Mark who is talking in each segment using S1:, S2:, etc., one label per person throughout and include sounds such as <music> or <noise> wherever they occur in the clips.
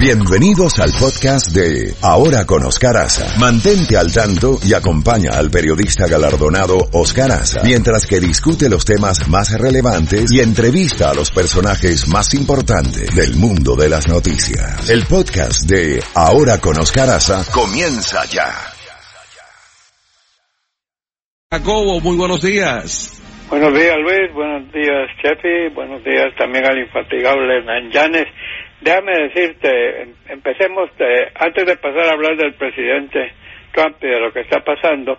S1: Bienvenidos al podcast de Ahora con Oscar Aza. Mantente al tanto y acompaña al periodista galardonado Oscar Aza mientras que discute los temas más relevantes y entrevista a los personajes más importantes del mundo de las noticias. El podcast de Ahora con Oscar Aza comienza ya.
S2: Jacobo, muy buenos días.
S3: Buenos días Luis, buenos días Chefi, buenos días también al infatigable Nanjanes. Déjame decirte, em- empecemos, de- antes de pasar a hablar del presidente Trump y de lo que está pasando,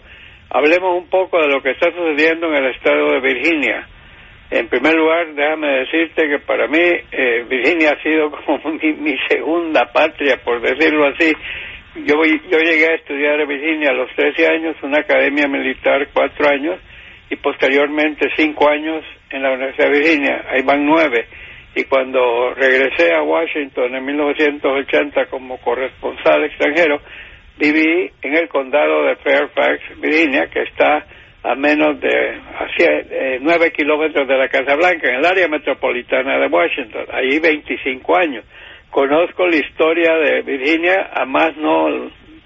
S3: hablemos un poco de lo que está sucediendo en el estado de Virginia. En primer lugar, déjame decirte que para mí eh, Virginia ha sido <laughs> como mi, mi segunda patria, por decirlo así. Yo, voy- yo llegué a estudiar en Virginia a los 13 años, una academia militar, cuatro años, y posteriormente cinco años en la Universidad de Virginia. Ahí van nueve. Y cuando regresé a Washington en 1980 como corresponsal extranjero, viví en el condado de Fairfax, Virginia, que está a menos de eh, nueve kilómetros de la Casa Blanca, en el área metropolitana de Washington. Allí 25 años. Conozco la historia de Virginia, a más no,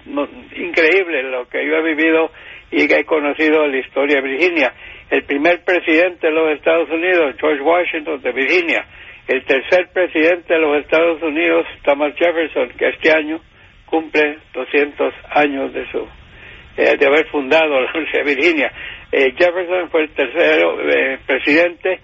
S3: no- increíble lo que yo he vivido y que he conocido la historia de Virginia. El primer presidente de los Estados Unidos, George Washington de Virginia. El tercer presidente de los Estados Unidos, Thomas Jefferson, que este año cumple 200 años de su eh, de haber fundado <laughs> la Universidad de Virginia. Eh, Jefferson fue el tercero eh, presidente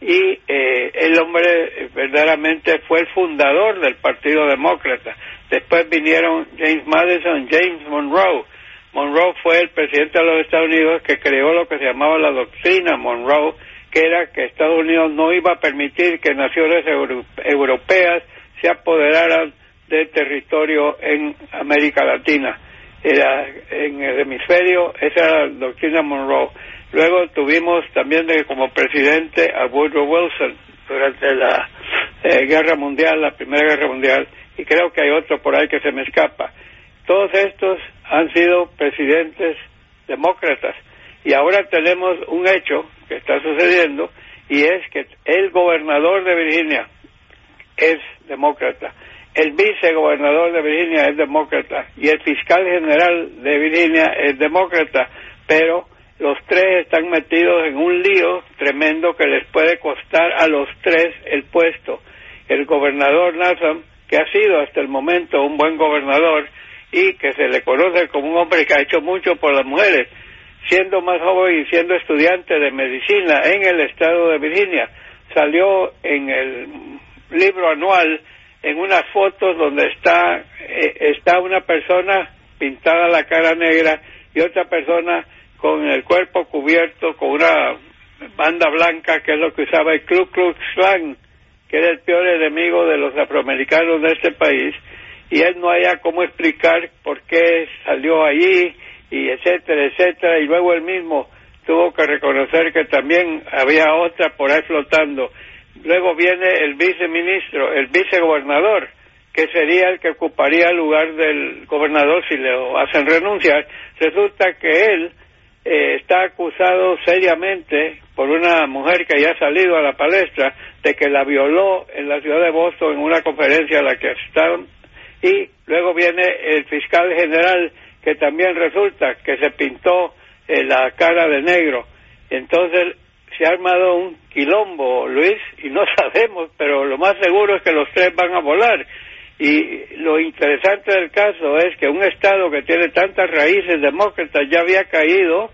S3: y eh, el hombre eh, verdaderamente fue el fundador del Partido Demócrata. Después vinieron James Madison, James Monroe. Monroe fue el presidente de los Estados Unidos que creó lo que se llamaba la doctrina Monroe, que era que Estados Unidos no iba a permitir que naciones euro- europeas se apoderaran del territorio en América Latina. Era en el hemisferio, esa era la doctrina Monroe. Luego tuvimos también como presidente a Woodrow Wilson durante la eh, Guerra Mundial, la Primera Guerra Mundial, y creo que hay otro por ahí que se me escapa. Todos estos han sido presidentes demócratas. Y ahora tenemos un hecho está sucediendo y es que el gobernador de Virginia es demócrata, el vicegobernador de Virginia es demócrata y el fiscal general de Virginia es demócrata, pero los tres están metidos en un lío tremendo que les puede costar a los tres el puesto. El gobernador Newsom, que ha sido hasta el momento un buen gobernador y que se le conoce como un hombre que ha hecho mucho por las mujeres, siendo más joven y siendo estudiante de medicina en el estado de Virginia, salió en el libro anual en unas fotos donde está eh, está una persona pintada la cara negra y otra persona con el cuerpo cubierto con una banda blanca que es lo que usaba el Ku Klux Klan que era el peor enemigo de los afroamericanos de este país. Y él no haya cómo explicar por qué salió allí y etcétera, etcétera, y luego él mismo tuvo que reconocer que también había otra por ahí flotando. Luego viene el viceministro, el vicegobernador, que sería el que ocuparía el lugar del gobernador si le hacen renunciar. Resulta que él eh, está acusado seriamente por una mujer que ya ha salido a la palestra de que la violó en la ciudad de Boston en una conferencia a la que estaban y luego viene el fiscal general que también resulta que se pintó eh, la cara de negro. Entonces se ha armado un quilombo, Luis, y no <laughs> sabemos, pero lo más seguro es que los tres van a volar. Y lo interesante del caso es que un Estado que tiene tantas raíces demócratas ya había caído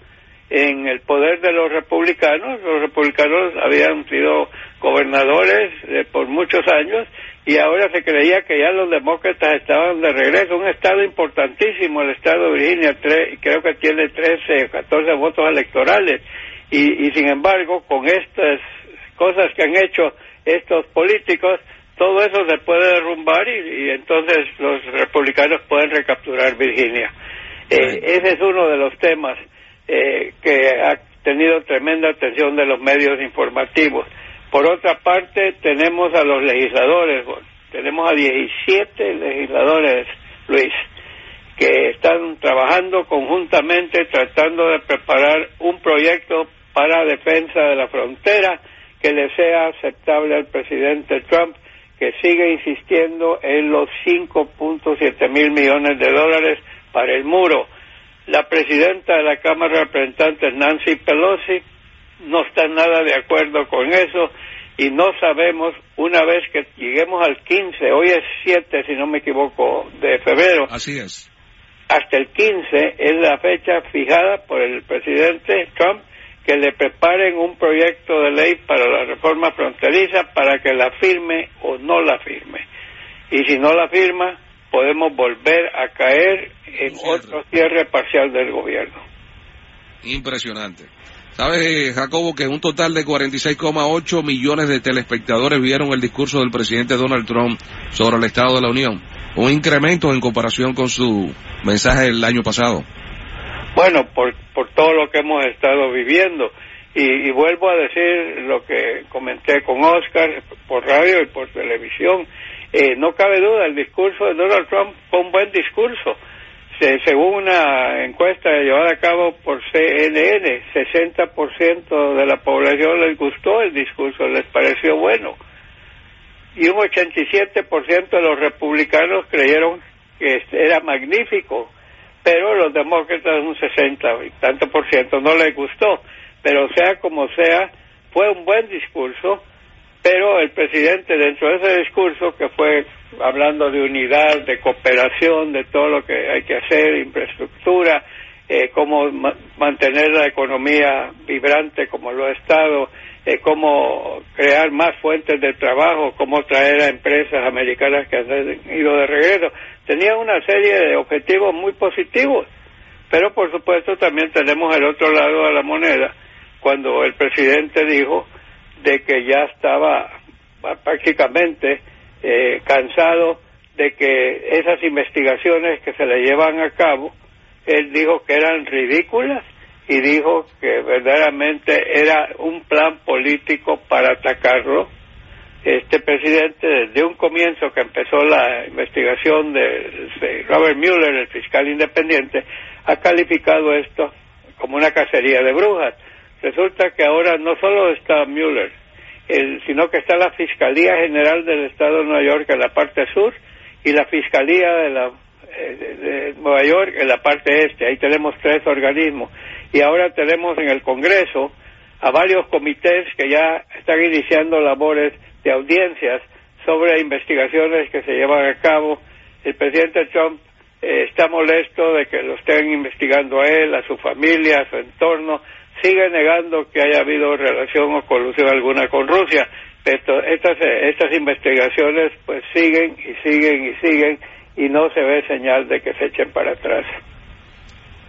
S3: en el poder de los republicanos. Los republicanos habían sido gobernadores eh, por muchos años y ahora se creía que ya los demócratas estaban de regreso. Un estado importantísimo, el estado de Virginia, tre- creo que tiene 13 o 14 votos electorales. Y, y sin embargo, con estas cosas que han hecho estos políticos, todo eso se puede derrumbar y, y entonces los republicanos pueden recapturar Virginia. Eh, ese es uno de los temas eh, que ha tenido tremenda atención de los medios informativos. Por otra parte, tenemos a los legisladores, tenemos a 17 legisladores, Luis, que están trabajando conjuntamente tratando de preparar un proyecto para defensa de la frontera que le sea aceptable al presidente Trump, que sigue insistiendo en los 5.7 mil millones de dólares para el muro. La presidenta de la Cámara de Representantes, Nancy Pelosi, no está nada de acuerdo con eso y no sabemos, una vez que lleguemos al 15, hoy es 7 si no me equivoco, de febrero.
S2: Así es.
S3: Hasta el 15 es la fecha fijada por el presidente Trump que le preparen un proyecto de ley para la reforma fronteriza para que la firme o no la firme. Y si no la firma, podemos volver a caer en otro cierre parcial del gobierno.
S2: Impresionante. ¿Sabes, Jacobo, que un total de 46,8 millones de telespectadores vieron el discurso del presidente Donald Trump sobre el Estado de la Unión? Un incremento en comparación con su mensaje el año pasado.
S3: Bueno, por, por todo lo que hemos estado viviendo. Y, vuelvo a decir lo que comenté con Oscar por radio y por televisión. Eh, no cabe duda, el discurso de Donald Trump fue un buen discurso. Según una encuesta llevada a cabo por CNN, 60% de la población les gustó el discurso, les pareció bueno. Y un 87% de los republicanos creyeron que era magnífico pero los demócratas un 60 y tanto por ciento no les gustó. Pero sea como sea, fue un buen discurso, pero el presidente dentro de ese discurso, que fue hablando de unidad, de cooperación, de todo lo que hay que hacer, infraestructura, eh, cómo mantener la economía vibrante como lo ha estado, eh, cómo crear más fuentes de trabajo, cómo traer a empresas americanas que han ido de regreso. Tenía una serie de objetivos muy positivos, pero por supuesto también tenemos el otro lado de la moneda, cuando el presidente dijo de que ya estaba prácticamente eh, cansado de que esas investigaciones que se le llevan a cabo, él dijo que eran ridículas y dijo que verdaderamente era un plan político para atacarlo. Este presidente, desde un comienzo que empezó la investigación de, Robert Mueller, el fiscal independiente, ha calificado esto como una cacería de brujas. Resulta que ahora no solo está Mueller, sino que está la Fiscalía General del Estado de Nueva York en la parte sur y la Fiscalía de, la, eh, Nueva York en la parte este. Ahí tenemos tres organismos y ahora tenemos en el Congreso a varios comités que ya están iniciando labores de audiencias sobre investigaciones que se llevan a cabo. El presidente Trump eh, está molesto de que lo estén investigando a él, a su familia, a su entorno. Sigue negando que haya habido relación o colusión alguna con Rusia. Esto, estas, estas investigaciones pues siguen y siguen y siguen y no se ve señal de que se echen para atrás.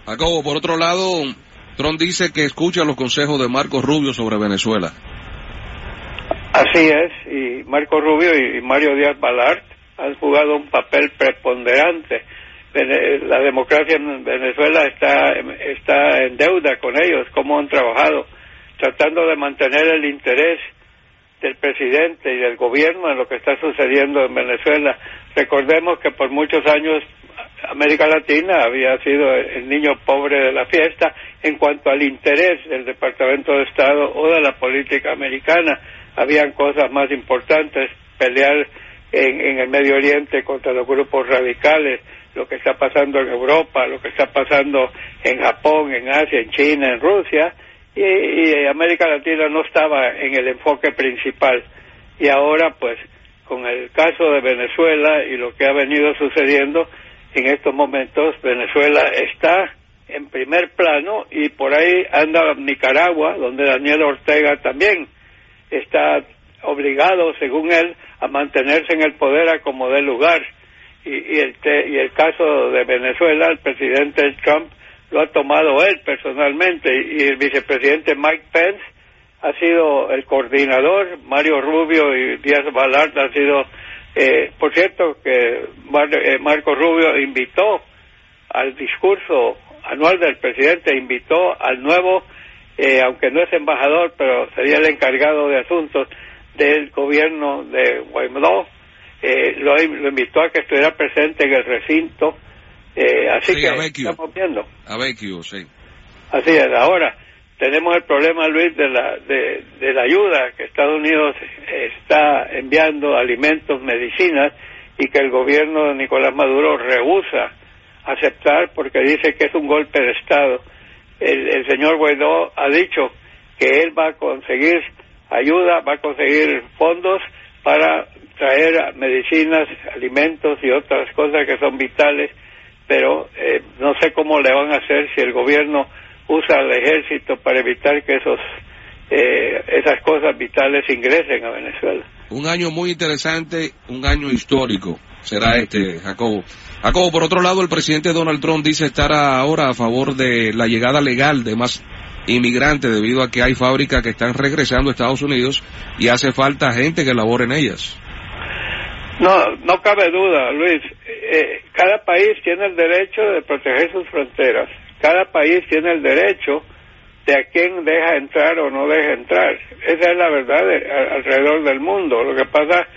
S2: Jacobo, por otro lado, Trump dice que escucha los consejos de Marco Rubio sobre Venezuela.
S3: Así es, y Marco Rubio y Mario Díaz Balart han jugado un papel preponderante. La democracia en Venezuela está, está en deuda con ellos, cómo han trabajado, tratando de mantener el interés del presidente y del gobierno en lo que está sucediendo en Venezuela. Recordemos que por muchos años América Latina había sido el niño pobre de la fiesta en cuanto al interés del Departamento de Estado o de la política americana. Habían cosas más importantes, pelear en, el Medio Oriente contra los grupos radicales, lo que está pasando en Europa, lo que está pasando en Japón, en Asia, en China, en Rusia, y, América Latina no estaba en el enfoque principal. Y ahora, pues, con el caso de Venezuela y lo que ha venido sucediendo, en estos momentos Venezuela está en primer plano y por ahí anda Nicaragua, donde Daniel Ortega también está obligado, según él, a mantenerse en el poder a como dé lugar. Y, y, el, y el caso de Venezuela, el presidente Trump lo ha tomado él personalmente y el vicepresidente Mike Pence ha sido el coordinador, Mario Rubio y Díaz Balart han sido eh, por cierto, que eh, Marco Rubio invitó al discurso anual del presidente, invitó al nuevo, eh, aunque no es embajador, pero sería el encargado de asuntos del gobierno de Guaymalló, lo, lo, invitó a que estuviera presente en el recinto. así que estamos viendo.
S2: A sí.
S3: Así es. Ahora, tenemos el problema, Luis, de la, de, de la ayuda que Estados Unidos está enviando alimentos, medicinas, y que el gobierno de Nicolás Maduro rehúsa aceptar porque dice que es un golpe de Estado. El, el señor Guaidó ha dicho que él va a conseguir ayuda, va a conseguir fondos para traer medicinas, alimentos y otras cosas que son vitales, pero eh, no sé cómo le van a hacer si el gobierno usa al ejército para evitar que esos eh, esas cosas vitales ingresen a Venezuela.
S2: Un año muy interesante, un año histórico será este, Jacobo. Jacobo, por otro lado, el presidente Donald Trump dice estar ahora a favor de la llegada legal de más inmigrantes debido a que hay fábricas que están regresando a Estados Unidos y hace falta gente que labore en ellas.
S3: No, no cabe duda, Luis. Eh, cada país tiene el derecho de proteger sus fronteras. Cada país tiene el derecho de a quién deja entrar o no deja entrar. Esa es la verdad alrededor del mundo. Lo que pasa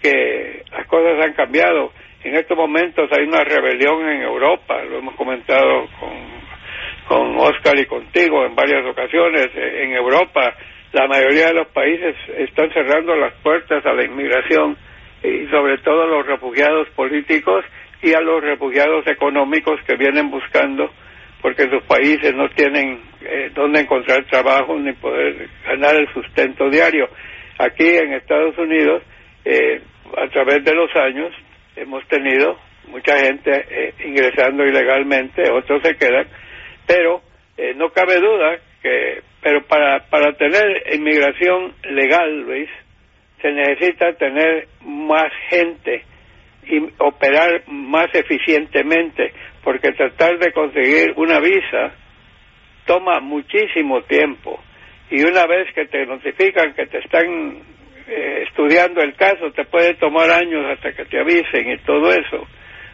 S3: que las cosas han cambiado. En estos momentos hay una rebelión en Europa, lo hemos comentado con, con Oscar y contigo en varias ocasiones. En Europa la mayoría de los países están cerrando las puertas a la inmigración y sobre todo a los refugiados políticos y a los refugiados económicos que vienen buscando porque sus países no tienen eh, dónde encontrar trabajo ni poder ganar el sustento diario. Aquí en Estados Unidos, eh, a través de los años, hemos tenido mucha gente eh, ingresando ilegalmente, otros se quedan, pero eh, no cabe duda que, pero para, para tener inmigración legal, Luis, se necesita tener más gente y operar más eficientemente, porque tratar de conseguir una visa toma muchísimo tiempo. Y una vez que te notifican que te están eh, estudiando el caso te puede tomar años hasta que te avisen y todo eso.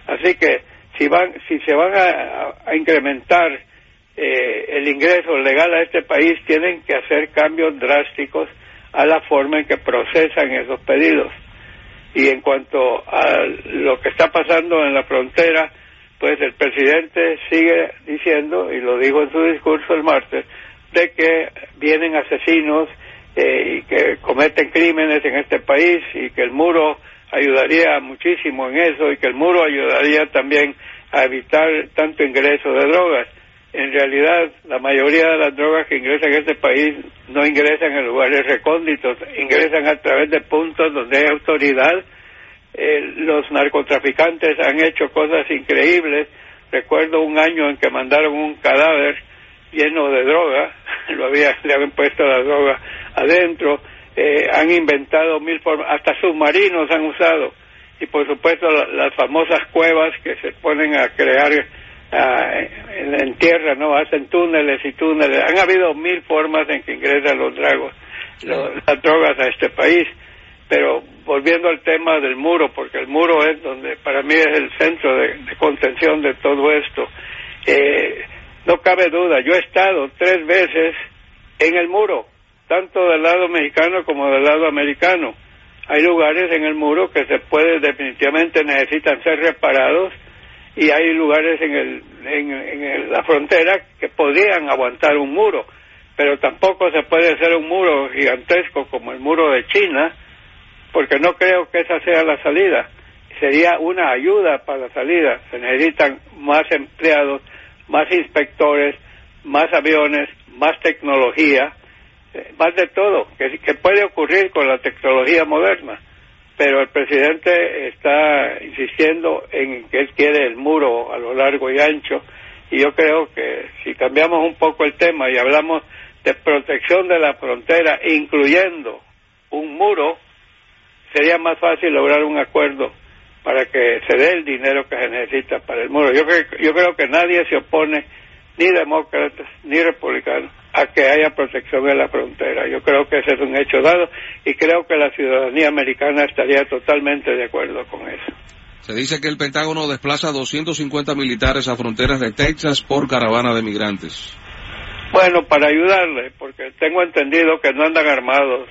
S3: Así que si van si se van a, incrementar eh, el ingreso legal a este país tienen que hacer cambios drásticos a la forma en que procesan esos pedidos. Y en cuanto a lo que está pasando en la frontera, pues el presidente sigue diciendo, y lo dijo en su discurso el martes, de que vienen asesinos eh, y que cometen crímenes en este país y que el muro ayudaría muchísimo en eso y que el muro ayudaría también a evitar tanto ingreso de drogas en realidad la mayoría de las drogas que ingresan a este país no ingresan en lugares recónditos, ingresan a través de puntos donde hay autoridad. Eh, los narcotraficantes han hecho cosas increíbles. Recuerdo un año en que mandaron un cadáver lleno de droga, <laughs> lo había, le habían puesto la droga adentro, eh, han inventado mil formas, hasta submarinos han usado, y por supuesto las famosas cuevas que se ponen a crear en, tierra, ¿no? Hacen túneles y túneles. Han habido mil formas en que ingresan los dragos, las drogas a este país. Pero volviendo al tema del muro, porque el muro es donde para mí es el centro de, contención de todo esto. Eh, no cabe duda, yo he estado tres veces en el muro, tanto del lado mexicano como del lado americano. Hay lugares en el muro que se puede, definitivamente necesitan ser reparados y hay lugares en, el, en, la frontera que podrían aguantar un muro, pero tampoco se puede hacer un muro gigantesco como el muro de China, porque no creo que esa sea la salida. Sería una ayuda para la salida. Se necesitan más empleados, más inspectores, más aviones, más tecnología, eh, más de todo, que, que puede ocurrir con la tecnología moderna pero el presidente está insistiendo en que él quiere el muro a lo largo y ancho y yo creo que si cambiamos un poco el tema y hablamos de protección de la frontera incluyendo un muro sería más fácil lograr un acuerdo para que se dé el dinero que se necesita para el muro. Yo creo, yo creo que nadie se opone, ni demócratas, ni republicanos, a que haya protección en la frontera. Yo creo que ese es un hecho dado y creo que la ciudadanía americana estaría totalmente de acuerdo con eso.
S2: Se dice que el Pentágono desplaza 250 militares a fronteras de Texas por caravana de migrantes.
S3: Bueno, para ayudarle, porque tengo entendido que no andan armados,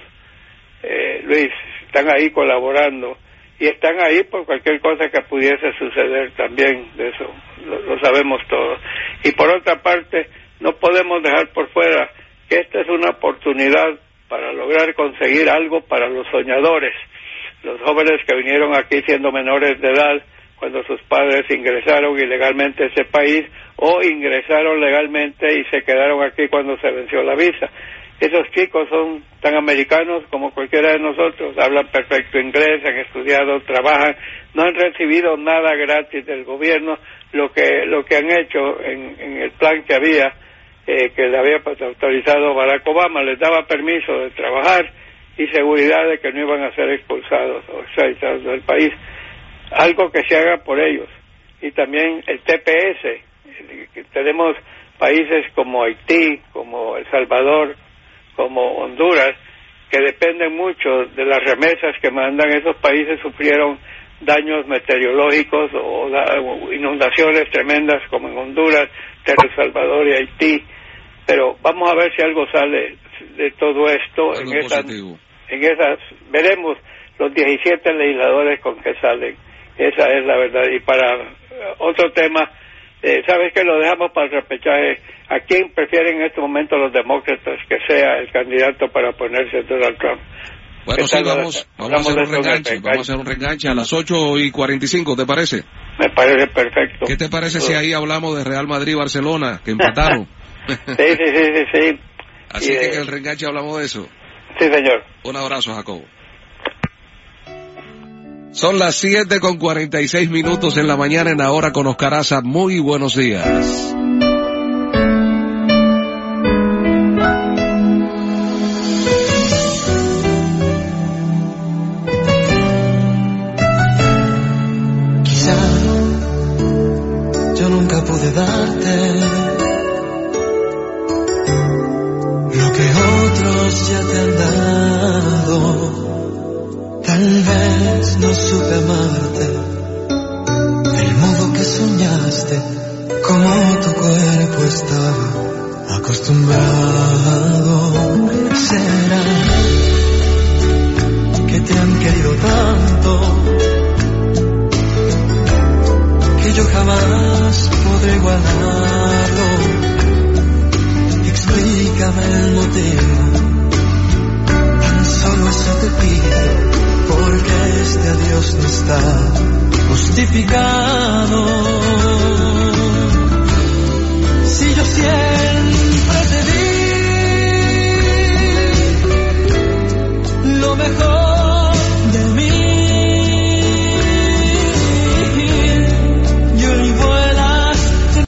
S3: eh, Luis, están ahí colaborando y están ahí por cualquier cosa que pudiese suceder también, de eso lo sabemos todos. Y por otra parte, no podemos dejar por fuera que esta es una oportunidad para lograr conseguir algo para los soñadores, los jóvenes que vinieron aquí siendo menores de edad cuando sus padres ingresaron ilegalmente a ese país o ingresaron legalmente y se quedaron aquí cuando se venció la visa. Esos chicos son tan americanos como cualquiera de nosotros, hablan perfecto inglés, han estudiado, trabajan, no han recibido nada gratis del gobierno, lo que lo que han hecho en, en el plan que había, eh, que le había autorizado Barack Obama, les daba permiso de trabajar y seguridad de que no iban a ser expulsados o extraditados del país, algo que se haga por ellos. Y también el TPS, tenemos países como Haití, como El Salvador, como Honduras, que dependen mucho de las remesas que mandan esos países, sufrieron daños meteorológicos o, inundaciones tremendas como en Honduras, El Salvador y Haití. Pero vamos a ver si algo sale de todo esto en esas, en esas, veremos los 17 legisladores con que salen. Esa es la verdad. Y para otro tema, eh, ¿sabes que lo dejamos para el repechaje? ¿A quién prefieren en este momento los demócratas que sea el candidato para ponerse Donald Trump?
S2: Bueno, sí, vamos, vamos a hacer un reganche, vamos a hacer un reganche a las 8 y 45, ¿te parece?
S3: Me parece perfecto.
S2: ¿Qué te parece si ahí hablamos de Real Madrid-Barcelona, que empataron? <laughs>
S3: sí, sí, sí, sí,
S2: Así que en el reganche hablamos de eso.
S3: Sí, señor.
S2: Un abrazo, Jacobo. Son las 7 con 46 minutos en la mañana en Ahora con Oscaraza. Muy buenos días.
S4: yo jamás podré igualarlo. Explícame el motivo, tan solo eso te pido, porque este adiós no está justificado. Si yo siempre te di lo mejor.